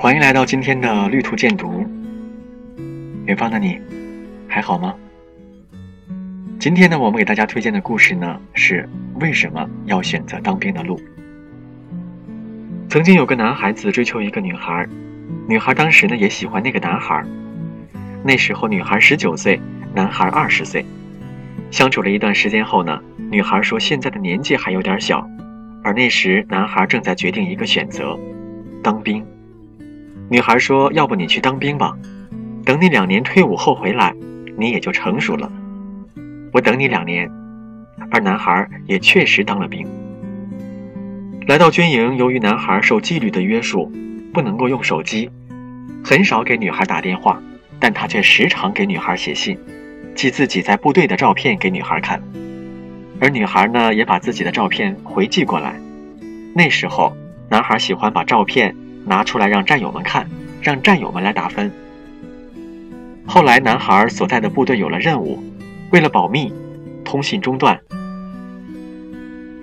欢迎来到今天的绿图鉴读。远方的你，还好吗？今天呢，我们给大家推荐的故事呢是为什么要选择当兵的路。曾经有个男孩子追求一个女孩，女孩当时呢也喜欢那个男孩。那时候女孩十九岁，男孩二十岁。相处了一段时间后呢，女孩说现在的年纪还有点小，而那时男孩正在决定一个选择，当兵。女孩说：“要不你去当兵吧，等你两年退伍后回来，你也就成熟了。”我等你两年，而男孩也确实当了兵。来到军营，由于男孩受纪律的约束，不能够用手机，很少给女孩打电话，但他却时常给女孩写信，寄自己在部队的照片给女孩看，而女孩呢，也把自己的照片回寄过来。那时候，男孩喜欢把照片拿出来让战友们看，让战友们来打分。后来，男孩所在的部队有了任务。为了保密，通信中断，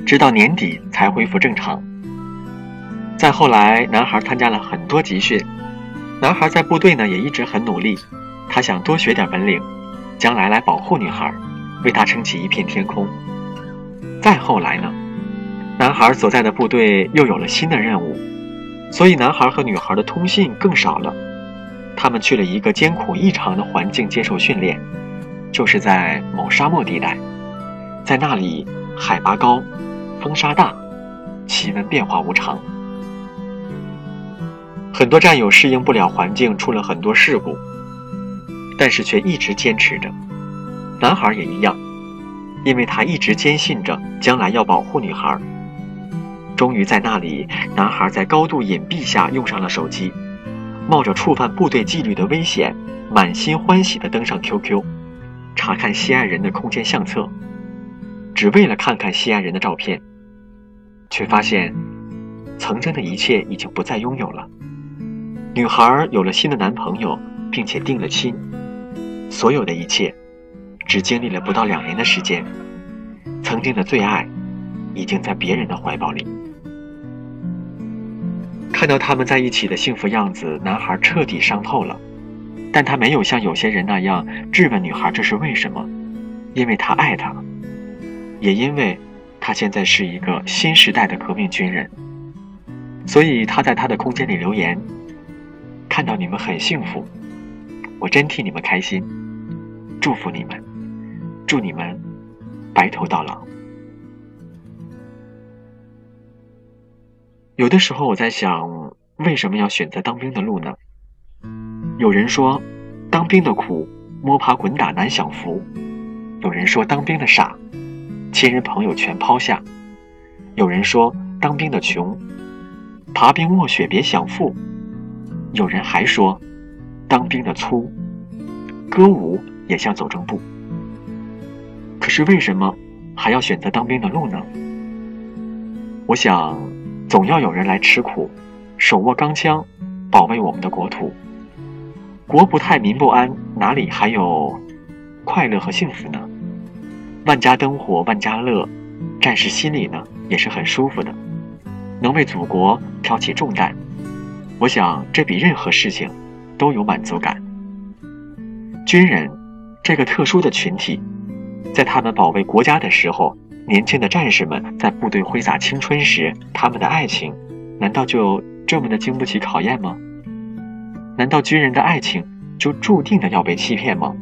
直到年底才恢复正常。再后来，男孩参加了很多集训，男孩在部队呢也一直很努力，他想多学点本领，将来来保护女孩，为她撑起一片天空。再后来呢，男孩所在的部队又有了新的任务，所以男孩和女孩的通信更少了。他们去了一个艰苦异常的环境接受训练。就是在某沙漠地带，在那里海拔高，风沙大，气温变化无常，很多战友适应不了环境，出了很多事故，但是却一直坚持着。男孩也一样，因为他一直坚信着将来要保护女孩。终于在那里，男孩在高度隐蔽下用上了手机，冒着触犯部队纪律的危险，满心欢喜地登上 QQ。查看心爱人的空间相册，只为了看看心爱人的照片，却发现曾经的一切已经不再拥有了。女孩有了新的男朋友，并且定了亲，所有的一切只经历了不到两年的时间，曾经的最爱已经在别人的怀抱里。看到他们在一起的幸福样子，男孩彻底伤透了。但他没有像有些人那样质问女孩这是为什么，因为他爱她，也因为他现在是一个新时代的革命军人，所以他在他的空间里留言，看到你们很幸福，我真替你们开心，祝福你们，祝你们白头到老。有的时候我在想，为什么要选择当兵的路呢？有人说，当兵的苦，摸爬滚打难享福；有人说，当兵的傻，亲人朋友全抛下；有人说，当兵的穷，爬冰卧雪别享富；有人还说，当兵的粗，歌舞也像走正步。可是为什么还要选择当兵的路呢？我想，总要有人来吃苦，手握钢枪，保卫我们的国土。国不太民不安，哪里还有快乐和幸福呢？万家灯火万家乐，战士心里呢也是很舒服的。能为祖国挑起重担，我想这比任何事情都有满足感。军人这个特殊的群体，在他们保卫国家的时候，年轻的战士们在部队挥洒青春时，他们的爱情，难道就这么的经不起考验吗？难道军人的爱情就注定的要被欺骗吗？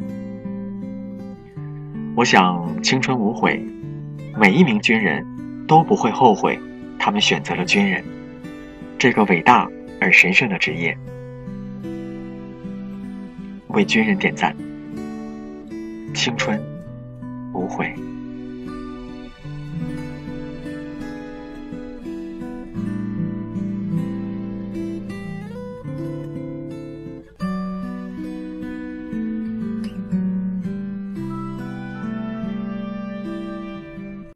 我想青春无悔，每一名军人都不会后悔，他们选择了军人这个伟大而神圣的职业。为军人点赞，青春无悔。